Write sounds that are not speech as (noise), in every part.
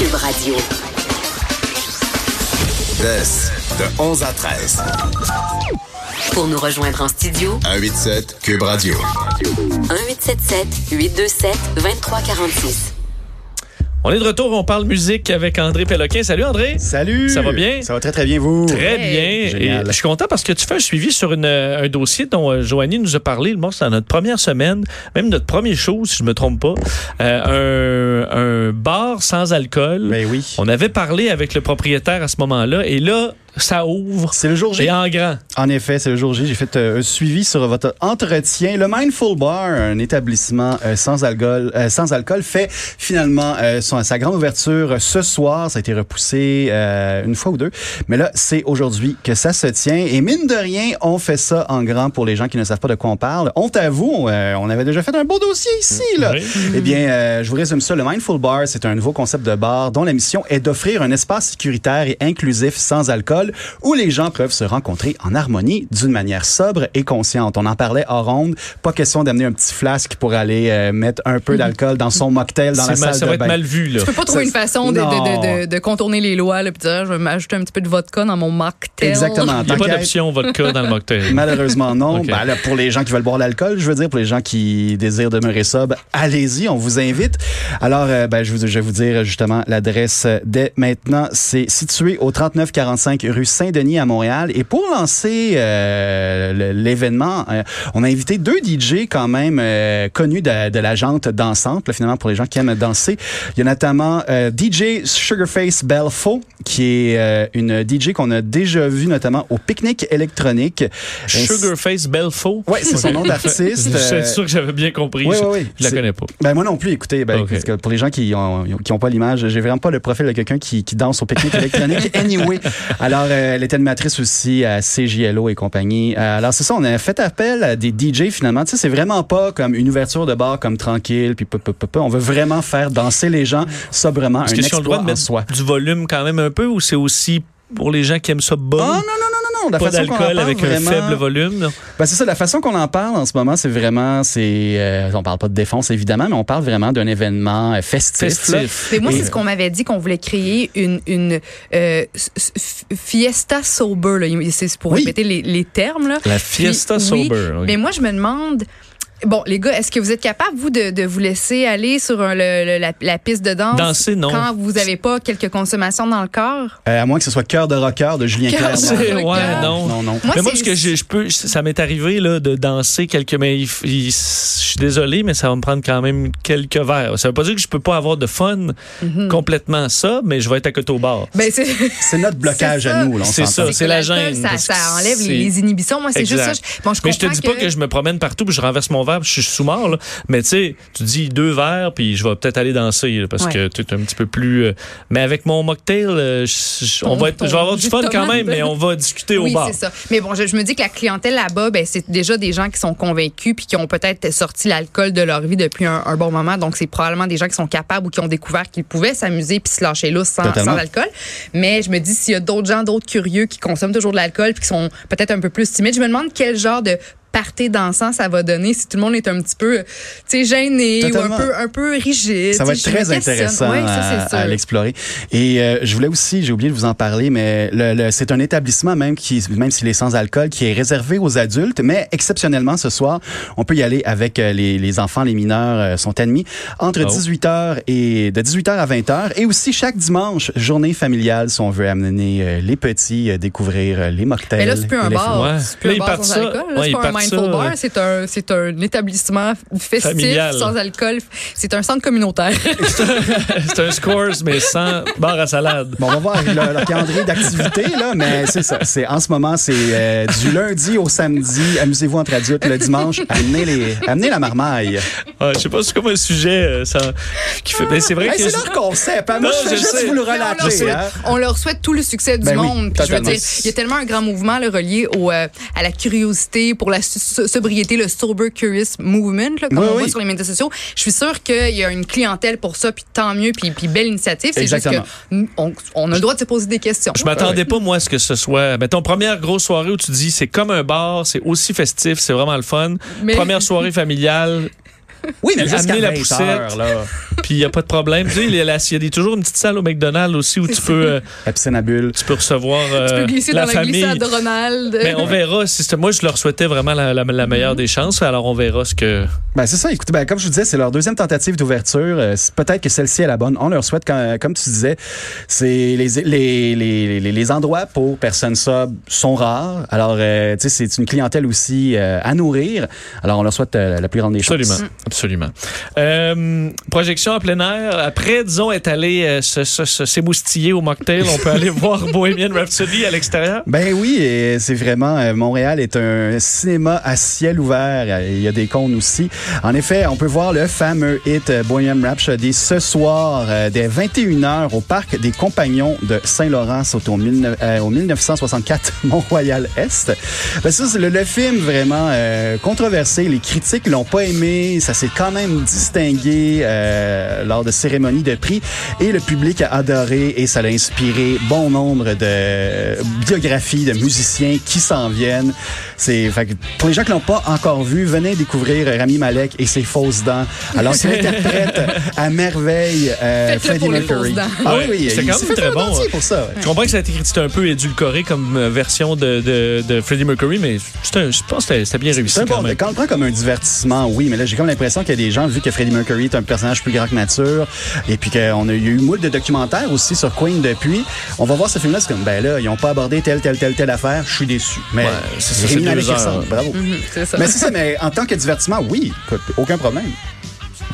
Cube Radio. de 11 à 13. Pour nous rejoindre en studio, 187 Cube Radio. 1877 827 2346. On est de retour, on parle musique avec André Péloquin. Salut André. Salut. Ça va bien? Ça va très très bien vous? Très bien. Génial. Et je suis content parce que tu fais un suivi sur une, un dossier dont euh, Joanie nous a parlé. Bon, c'est dans notre première semaine, même notre premier show, si je me trompe pas. Euh, un, un bar sans alcool. Ben oui. On avait parlé avec le propriétaire à ce moment-là. Et là, ça ouvre. C'est le jour J. Et en grand. En effet, c'est le jour J. J'ai fait euh, un suivi sur votre entretien. Le Mindful Bar, un établissement euh, sans alcool, euh, sans alcool, fait finalement son, sa grande ouverture ce soir. Ça a été repoussé une fois ou deux, mais là, c'est aujourd'hui que ça se tient. Et mine de rien, on fait ça en grand pour les gens qui ne savent pas de quoi on parle. Honte à vous, on avait déjà fait un beau dossier ici. Là. Oui. Eh bien, je vous résume ça. Le Mindful Bar, c'est un nouveau concept de bar dont la mission est d'offrir un espace sécuritaire et inclusif sans alcool où les gens peuvent se rencontrer en harmonie d'une manière sobre et consciente. On en parlait hors ronde. Pas question d'amener un petit flasque pour aller euh, mettre un peu d'alcool dans son mocktail dans la C'est mal- salle ça de va être mal vu, là. Tu peux pas trouver Ça, une façon de, de- non. de- de- de contourner les lois, là, puis dire, je vais m'ajouter un petit peu de vodka dans mon mocktail. Exactement. Il n'y a pas d'option vodka dans le mocktail. (laughs) Malheureusement non. Ben là, pour les gens qui veulent boire l'alcool, je veux dire, pour les gens qui désirent demeurer sobre, allez-y, on vous invite. Alors, euh, ben, je, vous, je vais vous dire justement l'adresse dès maintenant. C'est situé au 3945 rue Saint-Denis à Montréal. Et pour lancer euh, l'événement, euh, on a invité deux DJ quand même euh, connus de, de la jante dansante, là, finalement, pour les gens qui aiment danser. Il y a notamment DJ Sugarface Belfo, qui est une DJ qu'on a déjà vu notamment au pique-nique électronique. Sugarface Belfo? Ouais, c'est son nom (laughs) d'artiste. Je suis sûr que j'avais bien compris. oui, Je- oui, oui. Je la connais pas. Ben moi non plus, écoutez, ben, Ok. parce que pour les gens qui ont, qui ont pas l'image, j'ai vraiment pas le profil de quelqu'un qui, qui danse au pique-nique électronique. (laughs) Anyway, alors euh, elle était animatrice aussi à CJLO et compagnie. Euh, alors c'est ça, on a fait appel à des DJ finalement. Tu sais, c'est vraiment pas comme une ouverture de bar comme tranquille, puis pop, pop, pop, pop. on veut vraiment faire danser les gens sobrement, un Est-ce qu'ils ont le droit de en mettre soi. du volume quand même un peu ou c'est aussi pour les gens qui aiment ça Oh bon? non, non, non, non, la pas façon qu'on en d'alcool parle, avec vraiment- un faible volume. Ben, c'est ça, la façon qu'on en parle en ce moment, c'est vraiment, c'est, euh, on parle pas de défense évidemment, mais on parle vraiment d'un événement euh, festif. Festif. Mais moi, Et- c'est ce qu'on m'avait dit qu'on voulait créer une, une euh, fiesta sober. là. C'est pour Oui. répéter les, les termes. Là. La fiesta Puis, oui, sober. oui. Mais moi, je me demande. Bon, les gars, est-ce que vous êtes capable, vous, de, de vous laisser aller sur un- le- le- la, la piste de danse Danser, non. quand vous n'avez pas quelques consommations dans le corps? Euh, à moins que ce soit Cœur de rocker de Julien Cœur Clerc. ouais, non. Non, non. Moi, mais moi, c'est- ce que je, je peux, ça m'est arrivé là, de danser quelques. Mais il f- il- je suis désolé, mais ça va me prendre quand même quelques verres. Ça veut pas dire que je peux pas avoir de fun complètement ça, mais je vais être à côté au bar. Ben, c'est (laughs) notre blocage à nous, C'est ça. c'est la gêne, Ça, parce ça que enlève les, les inhibitions. Moi, c'est juste ça. Je, bon, je mais je te dis pas que je me promène partout puis je renverse mon verre je suis sous mort là. mais tu sais tu dis deux verres puis je vais peut-être aller danser là, parce Ouais. que tu es un petit peu plus euh, mais avec mon mocktail euh, je, je- on va être, je vais avoir du fun quand même mais on va discuter au oui, bar c'est ça. Mais bon, je, je me dis que la clientèle là-bas, ben, c'est déjà des gens qui sont convaincus puis qui ont peut-être sorti l'alcool de leur vie depuis un, un bon moment. Donc, c'est probablement des gens qui sont capables ou qui ont découvert qu'ils pouvaient s'amuser puis se lâcher lousse sans, sans alcool. Mais je me dis, s'il y a d'autres gens, d'autres curieux qui consomment toujours de l'alcool puis qui sont peut-être un peu plus timides, je me demande quel genre de party dansant ça va donner si tout le monde est un petit peu, tu sais, gêné ou un peu, un peu rigide. Ça va être très intéressant Ouais, ça, à, à l'explorer. Et euh, je voulais aussi, j'ai oublié de vous en parler, mais le, le- c'est un établissement même qui, même s'il est sans alcool, qui est réservé aux adultes, mais exceptionnellement ce soir, on peut y aller avec euh, les, les enfants, les mineurs euh, sont admis entre Oh. 18h et de 18h à 20h, et aussi chaque dimanche, journée familiale, si on veut amener euh, les petits découvrir les mocktails. Mais là, c'est plus un bar. Ouais. C'est plus Là, un bar sans ça. alcool. Là, C'est un partent Mindful ça. Bar, c'est un, c'est un établissement festif, Familial. sans alcool. C'est un centre communautaire. (laughs) c'est un scores, mais sans bar à salade. Bon, on va voir le, le calendrier d'activité, là, mais c'est ça. C'est, en ce moment, c'est euh, du lundi au samedi. Amusez-vous entre adultes le dimanche. Amenez, les, amenez la marmaille. Ouais, je sais pas, c'est comme un sujet euh, ça, qui fait. Ben, c'est vrai Hey, que. c'est leur concept. hein. Moi, Non, je je juste sais. vous le Mais on leur relater. souhaite- hein. On leur souhaite tout le succès du Ben oui, monde. Puis je veux dire, il y a tellement un grand mouvement là, relié au, euh, à la curiosité, pour la sobriété, le Sober Curious Movement, là, comme Oui, on oui. voit sur les médias sociaux. Je suis sûre qu'il y a une clientèle pour ça, puis tant mieux, puis, puis belle initiative. C'est juste on, a le droit de se poser des questions. Je m'attendais pas, moi, à ce que ce soit. Mettons, première grosse soirée où tu dis c'est comme un bar, c'est aussi festif, c'est vraiment le fun. Mais- Première soirée familiale, (laughs) Oui, mais Amener la 20 poussette. heures, là. (laughs) puis il n'y a pas de problème. Tu sais, il y a la- il y a toujours une petite salle au McDonald's aussi où tu peux, euh, La piscine à bulles. tu peux recevoir Tu euh, peux glisser la dans la famille. glissade de Ronald. Mais on verra. Si c'est- moi, je leur souhaitais vraiment la, la- la meilleure des chances. Alors, on verra ce que. Ben, c'est ça. Écoutez, ben, comme je vous disais, c'est leur deuxième tentative d'ouverture. Euh, Peut-être que celle-ci est la bonne. On leur souhaite, quand- comme tu disais, c'est les, les, les, les, les endroits pour personnes sobres sont rares. Alors, euh, tu sais, c'est une clientèle aussi euh, à nourrir. Alors, on leur souhaite euh, la plus grande des chances. Absolument. Absolument. Euh, projection en plein air. Après, disons, être allé euh, s'émoustiller au mocktail, on peut aller (laughs) voir Bohemian Rhapsody à l'extérieur? Ben oui, c'est vraiment euh, Montréal est un cinéma à ciel ouvert. Euh, Il y a des cônes aussi. En effet, on peut voir le fameux hit Bohemian Rhapsody ce soir dès 21h au parc des Compagnons de Saint-Laurent, au, 19 au 1964 Mont-Royal Est. Ben ça, c'est le, le film vraiment controversé. Les critiques l'ont pas aimé. Ça s'est quand même distingué euh, lors de cérémonies de prix et le public a adoré et ça l'a inspiré bon nombre de biographies de musiciens qui s'en viennent. C'est pour les gens qui l'ont pas encore vu, venez découvrir Rami Malek et ses fausses dents. Alors qu'il interprète à merveille euh, Freddie Mercury. Ah Ouais, oui, oui, c'est quand même très bon, entier ouais. pour ça. ouais. Je comprends que ça a été un peu édulcoré comme euh, version de, de, de Freddie Mercury, mais un- je pense que c'était- bien réussi quand bon, même. quand on le prend comme un divertissement, oui, mais là, j'ai comme l'impression qu'il y a des gens, vu que Freddie Mercury est un personnage plus grand que nature, et puis qu'on a eu moult de documentaires aussi sur Queen depuis, on va voir ce film-là, c'est comme, ben là, ils ont pas abordé telle, telle, telle, telle affaire, je suis déçu. Mais Ouais, c'est ça, bravo. Mhm, c'est ça. Mais c'est ça, mais en tant que divertissement, oui, écoute, aucun problème.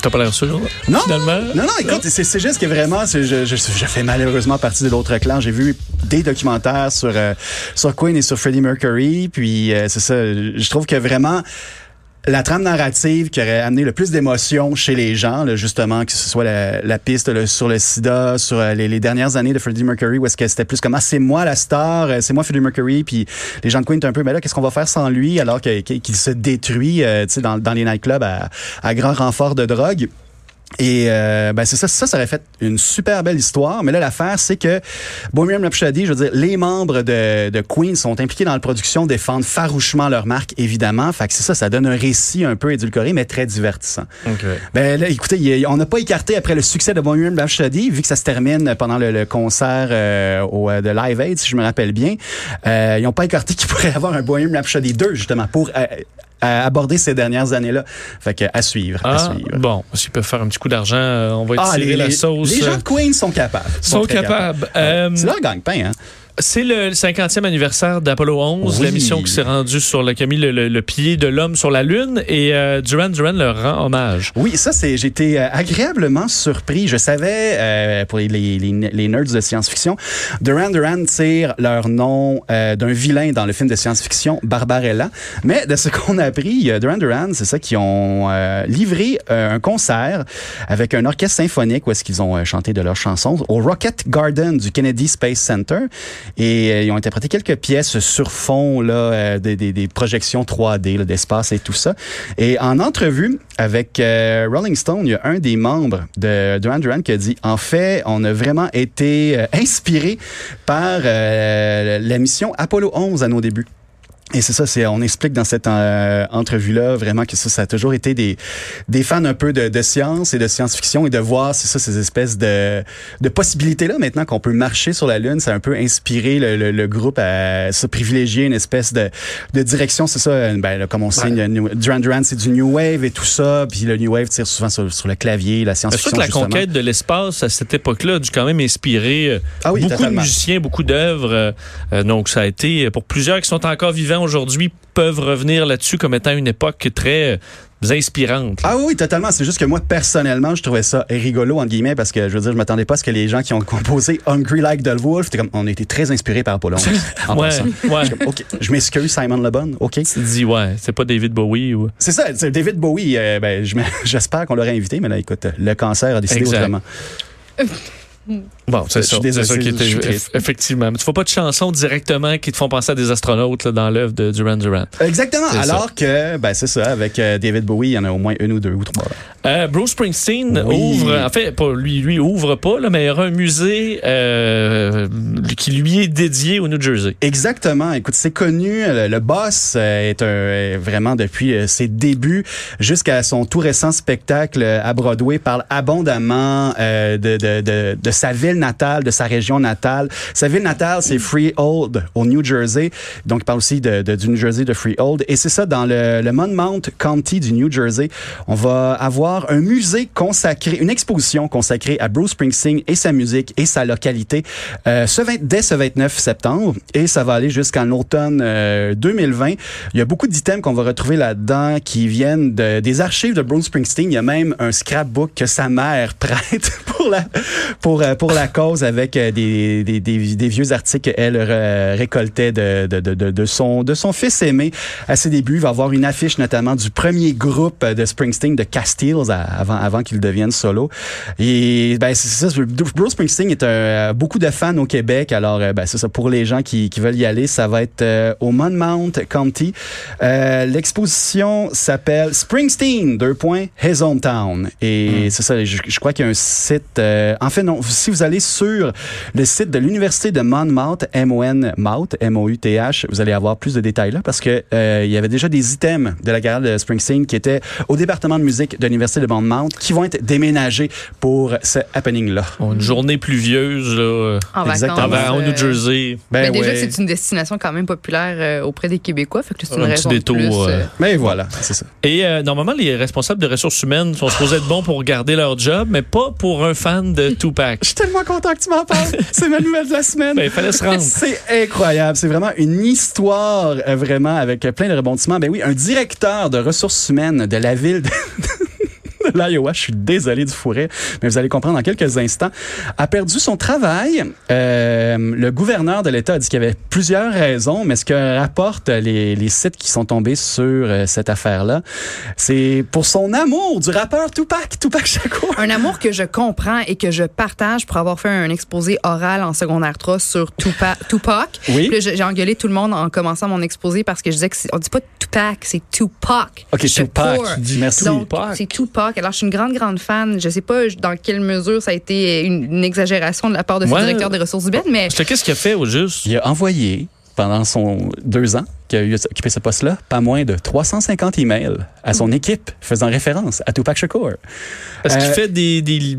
T'as pas l'air sûr, Non, finalement? non, non, écoute, c'est juste que vraiment, c'est- je, je, je fais malheureusement partie de l'autre clan. J'ai vu des documentaires sur, euh, sur Queen et sur Freddie Mercury, puis euh, c'est ça, je trouve que vraiment la trame narrative qui aurait amené le plus d'émotion chez les gens, là, justement, que ce soit la, piste sur le sida, sur euh, les, dernières années de Freddie Mercury, où est-ce que c'était plus comme, ah, c'est moi la star, euh, c'est moi Freddie Mercury, puis les gens de Queen un peu, mais là, qu'est-ce qu'on va faire sans lui, alors qu'il se détruit, euh, dans les nightclubs à, à grand renfort de drogue? Et euh, ben c'est ça, ça, ça aurait fait une super belle histoire. Mais là, l'affaire, c'est que Bohemian Rhapsody, je veux dire, les membres de, de Queen sont impliqués dans la production, défendent farouchement leur marque, évidemment. Fait que c'est ça, ça donne un récit un peu édulcoré, mais très divertissant. OK. Ben là, écoutez, on n'a pas écarté après le succès de Bohemian Rhapsody, vu que ça se termine pendant le, le concert euh, au, euh, de Live Aid, si je me rappelle bien. Euh, ils n'ont pas écarté qu'il pourrait y avoir un Bohemian Rhapsody 2, justement, pour euh, aborder ces dernières années-là. Fait que à suivre, à Ah, suivre. bon, s'ils peuvent faire un petit coup d'argent, euh, on va Ah, étirer les, la sauce. les gens euh, de Queen sont capables. sont très capables. Euh, C'est leur gagne-pain, hein? C'est le 50e anniversaire d'Apollo 11, Oui. la mission qui s'est rendue sur le, qui a mis le, le- le pied de l'homme sur la Lune et euh, Duran Duran leur rend hommage. Oui, ça, c'est, j'étais euh, agréablement surpris. Je savais, euh, pour les, les, les- nerds de science-fiction, Duran Duran tire leur nom euh, d'un vilain dans le film de science-fiction Barbarella. Mais de ce qu'on a appris, euh, Duran Duran, c'est ça, qui ont euh, livré un concert avec un orchestre symphonique où est-ce qu'ils ont chanté de leurs chansons au Rocket Garden du Kennedy Space Center. Et euh, ils ont interprété quelques pièces sur fond là, euh, des, des, des projections 3D là, d'espace et tout ça. Et en entrevue avec euh, Rolling Stone, il y a un des membres de Duran Duran qui a dit en fait, on a vraiment été inspiré par la mission Apollo 11 à nos débuts. Et c'est ça, c'est on explique dans cette euh, entrevue-là vraiment que ça, ça a toujours été des, des fans un peu de, de science et de science-fiction et de voir, c'est ça, ces espèces de, de possibilités-là maintenant qu'on peut marcher sur la Lune. Ça a un peu inspiré le, le, le groupe à se privilégier une espèce de, de direction. C'est ça, ben, là, comme on sait, le New- Duran Duran, c'est du New Wave et tout ça. Puis le New Wave tire souvent sur, sur le clavier, la science-fiction. que la justement. conquête de l'espace à cette époque-là a dû quand même inspirer euh, Ah oui, beaucoup de musiciens, beaucoup d'œuvres. euh, euh, donc ça a été pour plusieurs qui sont encore vivants gens aujourd'hui peuvent revenir là-dessus comme étant une époque très euh, inspirante. Ah oui, totalement. C'est juste que moi, personnellement, je trouvais ça rigolo, entre guillemets, parce que je veux dire, je m'attendais pas à ce que les gens qui ont composé Hungry Like the Wolf, comme, on a été très inspirés par Apollo (laughs) 11. en Ouais, ouais. Je comme, je m'excuse, Simon Le Bon, OK. Tu te dis, ouais, c'est pas David Bowie ou. C'est ça, c'est David Bowie, euh, ben, (laughs) j'espère qu'on l'aurait invité, mais là, écoute, le cancer a décidé Exact. autrement. (laughs) Bon, c'est ça. C'est ça qui était. Effectivement. Mais tu fais pas de chansons directement qui te font penser à des astronautes là, dans l'œuvre de Duran Duran. Exactement. Alors que, ben, c'est ça, avec euh, David Bowie, il y en a au moins une ou deux ou trois. Euh, Bruce Springsteen Oui. ouvre, en fait, pas lui, lui ouvre pas, là, mais il y aura un musée euh, qui lui est dédié au New Jersey. Exactement. Écoute, c'est connu. Le, le boss euh, est, un, vraiment depuis ses débuts jusqu'à son tout récent spectacle à Broadway parle abondamment de, de, de, de sa ville natale, de sa région natale. Sa ville natale, c'est Freehold au New Jersey. Donc, il parle aussi du New Jersey de Freehold. Et c'est ça, dans le, le Monmouth County du New Jersey, on va avoir un musée consacré, une exposition consacrée à Bruce Springsteen et sa musique et sa localité euh, ce 20 dès ce 29 septembre. Et ça va aller jusqu'en automne euh, 2020. Il y a beaucoup d'items qu'on va retrouver là-dedans qui viennent de- des archives de Bruce Springsteen. Il y a même un scrapbook que sa mère (laughs) prête pour la, euh, pour la cause avec euh, des, des, des, des vieux articles qu'elle euh, récoltait de, de, de, de, de son, de son fils aimé à ses débuts. Il va avoir une affiche notamment du premier groupe de Springsteen, de Castiles, avant, avant qu'il devienne solo. Et ben, c'est ça, Bruce Springsteen est un, euh, beaucoup de fans au Québec. Alors, euh, ben, c'est ça, pour les gens qui, qui veulent y aller, ça va être euh, au Monmouth County. Euh, L'exposition s'appelle Springsteen, deux points, His Hometown. Et c'est ça, je, je crois qu'il y a un site... euh, en fait, non, si vous allez sur le site de l'Université de Monmouth, M-O-N Mouth, M-O-U-T-H, vous allez avoir plus de détails là parce que euh, il y avait déjà des items de la carrière de Springsteen qui étaient au département de musique de l'Université de Monmouth qui vont être déménagés pour ce happening-là. Une journée pluvieuse là, En Exactement. vacances. en- au euh, New Jersey. Mais déjà, ouais. c'est une destination quand même populaire euh, auprès des Québécois. Fait que c'est une Un petit raison de détour, plus. euh, euh, Mais voilà, c'est ça. Et euh, normalement, les responsables de ressources humaines sont supposés être bons pour garder leur job, mais pas pour un fan de Tupac. (laughs) Je suis tellement content que tu m'en parles. c'est ma nouvelle de la semaine. Ben, il fallait se rendre. (laughs) C'est incroyable. C'est vraiment une histoire, euh, vraiment, avec plein de rebondissements. Ben oui, un directeur de ressources humaines de la ville de (laughs) l'Iowa, je suis désolé du fourré, mais vous allez comprendre dans quelques instants, a perdu son travail. Euh, le gouverneur de l'État a dit qu'il y avait plusieurs raisons, mais ce que rapportent les, les sites qui sont tombés sur euh, cette affaire-là, c'est pour son amour du rappeur Tupac, Tupac Shakur. Un amour que je comprends et que je partage pour avoir fait un exposé oral en secondaire 3 sur Tupac. Tupac. Oui. J'ai engueulé tout le monde en commençant mon exposé parce que je disais que on dit pas Tupac, c'est Tupac. Ok. Tupac. Merci. Donc, Tupac. c'est Tupac. Alors, je suis une grande, grande fan. Je sais pas dans quelle mesure ça a été une, une exagération de la part de ce Ouais. directeur des ressources humaines, mais Parce que Qu'est-ce qu'il a fait au juste? Il a envoyé, pendant son deux ans qu'il a eu occupé ce poste-là, pas moins de 350 emails à son équipe faisant référence à Tupac Shakur. Parce qu'il Euh, fait des. il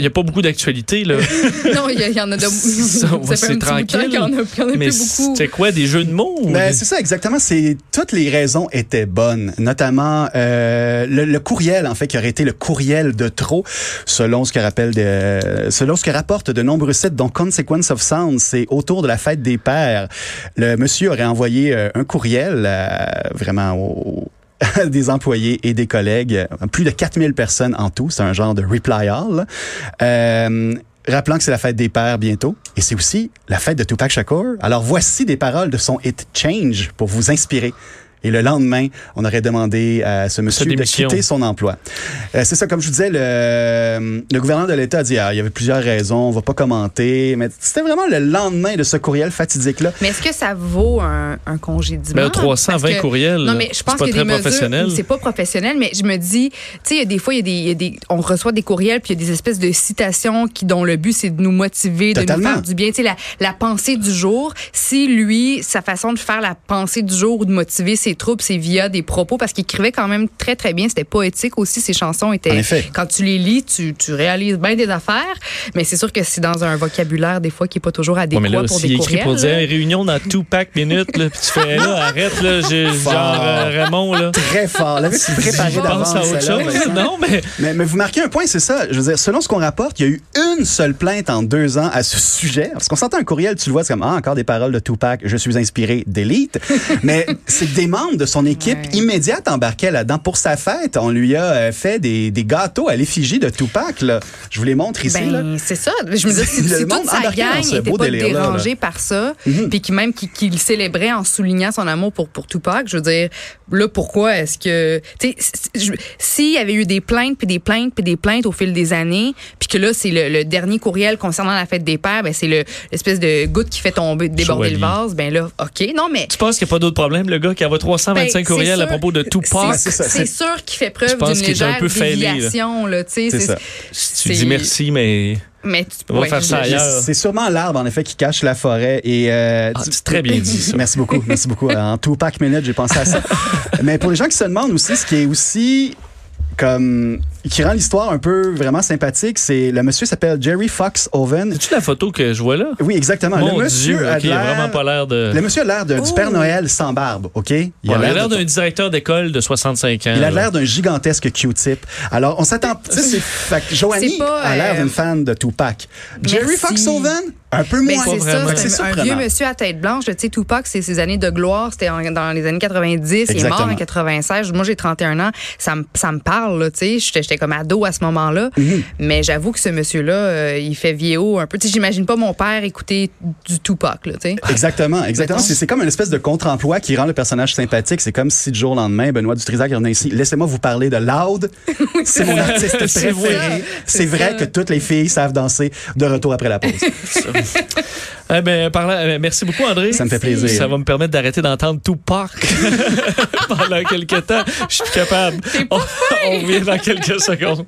n'y a pas beaucoup d'actualité, là. (laughs) non, il y, en a de. (laughs) Ça, ça c'est fait un petit bout de temps tranquille. qu'il y en a, qu'il y en a Mais plus beaucoup. c'est quoi, des jeux de mots? Ben, c'est ça, exactement. C'est toutes les raisons étaient bonnes, notamment euh, le, le courriel, en fait, qui aurait été le courriel de trop, selon ce que rappelle de, selon ce que rapportent de nombreux sites, dont Consequence of Sound. C'est autour de la fête des pères. Le monsieur aurait envoyé euh, un courriel euh, vraiment au (laughs) des employés et des collègues, euh, plus de 4000 personnes en tout, c'est un genre de reply all. rappelant que c'est la fête des pères bientôt et c'est aussi la fête de Tupac Shakur. Alors voici des paroles de son hit Change pour vous inspirer. Et le lendemain, on aurait demandé à ce monsieur de quitter son emploi. Euh, c'est ça, comme je vous disais, le, le gouverneur de l'État a dit ah, il y avait plusieurs raisons, on va pas commenter, mais c'était vraiment le lendemain de ce courriel fatidique-là. Mais est-ce que ça vaut un, un congédiement? Ben, 320 Parce que- courriels, Non, mais je c'est pense pas a très des professionnel. mesures. C'est pas professionnel, mais je me dis, tu sais, il y a des fois, il y a des, il y a des- on reçoit des courriels, puis il y a des espèces de citations qui, dont le but, c'est de nous motiver, de nous faire du bien. Tu sais, la, la pensée du jour. Si lui, sa façon de faire la pensée du jour ou de motiver, c'est ses troubles, c'est via des propos parce qu'il écrivait quand même très très bien. C'était poétique aussi. Ses chansons étaient. En effet. Quand tu les lis, tu, tu réalises bien des affaires. Mais c'est sûr que c'est dans un vocabulaire des fois qui est pas toujours Ouais, adéquat mais là, pour des écrit courriels. pour dire là. réunion dans two pack minutes, là, puis tu fais là, (laughs) arrête, là, j'ai genre euh, Raymond, là. Très fort. L'avais-tu préparé Je pense d'avance? à autre chose. (laughs) Non, mais Mais, mais vous marquez un point, c'est ça. Je veux dire, selon ce qu'on rapporte, il y a eu une seule plainte en deux ans à ce sujet. Parce qu'on s'entend un courriel, tu le vois, c'est comme, ah, encore des paroles de Tupac, je suis inspiré d'élite. (laughs) mais c'est des membres de son équipe Ouais. immédiate embarquaient là-dedans. Pour sa fête, on lui a euh, fait des, des gâteaux à l'effigie de Tupac, là. Je vous les montre ici, là. Ben, c'est ça. Je me dis, (laughs) si, si toute sa gang n'était pas dérangée par ça, Mhm. puis qui même qui, qui le célébrait en soulignant son amour pour pour Tupac, je veux dire, là pourquoi est-ce que, s'il y avait eu des plaintes puis des plaintes puis des plaintes au fil des années, puis que là c'est le, le dernier courriel concernant la fête des pères, ben c'est le l'espèce de goutte qui fait tomber déborder le vase, ben là, ok, non mais. tu penses qu'il n'y a pas d'autre problème, le gars qui envoie 325 Ben, courriels c'est à propos de Tupac? C'est C'est c'est- sûr qu'il fait preuve d'une est un légère peu déviation. C'est ça. Tu c'est- dis merci, mais Mais tu On va ouais, faire ça. C'est sûrement l'arbre, en effet, qui cache la forêt. Et, euh, Ah, tu- c'est très bien dit, ça. Merci beaucoup, merci beaucoup. En (laughs) Tupac Minute, j'ai pensé à ça. Mais pour les gens qui se demandent aussi, ce qui est aussi comme qui rend l'histoire un peu vraiment sympathique, c'est le monsieur s'appelle Jerry Fox Oven. C'est-tu la photo que je vois là? Oui, exactement. Mon le monsieur Dieu, a vraiment pas l'air de. Le monsieur a l'air d'un- du Oh. Père Noël sans barbe, OK? Il a l'air de- d'un directeur d'école de 65 ans. il a l'air d'un gigantesque Q-tip. Alors, on s'attend. Tu sais, Joanie C'est pas, a l'air euh, d'une fan de Tupac. Jerry. Fox Oven, un peu Mais moins. c'est ça, vraiment. C'est c'est un, un vieux monsieur à tête blanche. Tu sais, Tupac, c'est ses années de gloire. C'était dans les années 90. Il est Exactement. mort en 96. Moi, j'ai 31 ans. Ça me, ça me parle, là, tu sais. J'étais comme ado à ce moment-là. Mhm. Mais j'avoue que ce monsieur-là, euh, il fait vieillot un peu. J'imagine pas mon père écouter du Tupac, là. Exactement, exactement. C'est c'est comme une espèce de contre-emploi qui rend le personnage sympathique. C'est comme si du jour au lendemain, Benoît Dutrisac revenait ici. Laissez-moi vous parler de Loud. (laughs) C'est mon artiste préféré. vrai. C'est vrai ça. que toutes les filles savent danser de retour après la pause. (laughs) Eh ben, par là, euh, merci beaucoup, André. Ça me fait plaisir. Ça va me permettre d'arrêter d'entendre Tupac (laughs) pendant quelques temps. Je suis capable. On, on revient dans quelques second.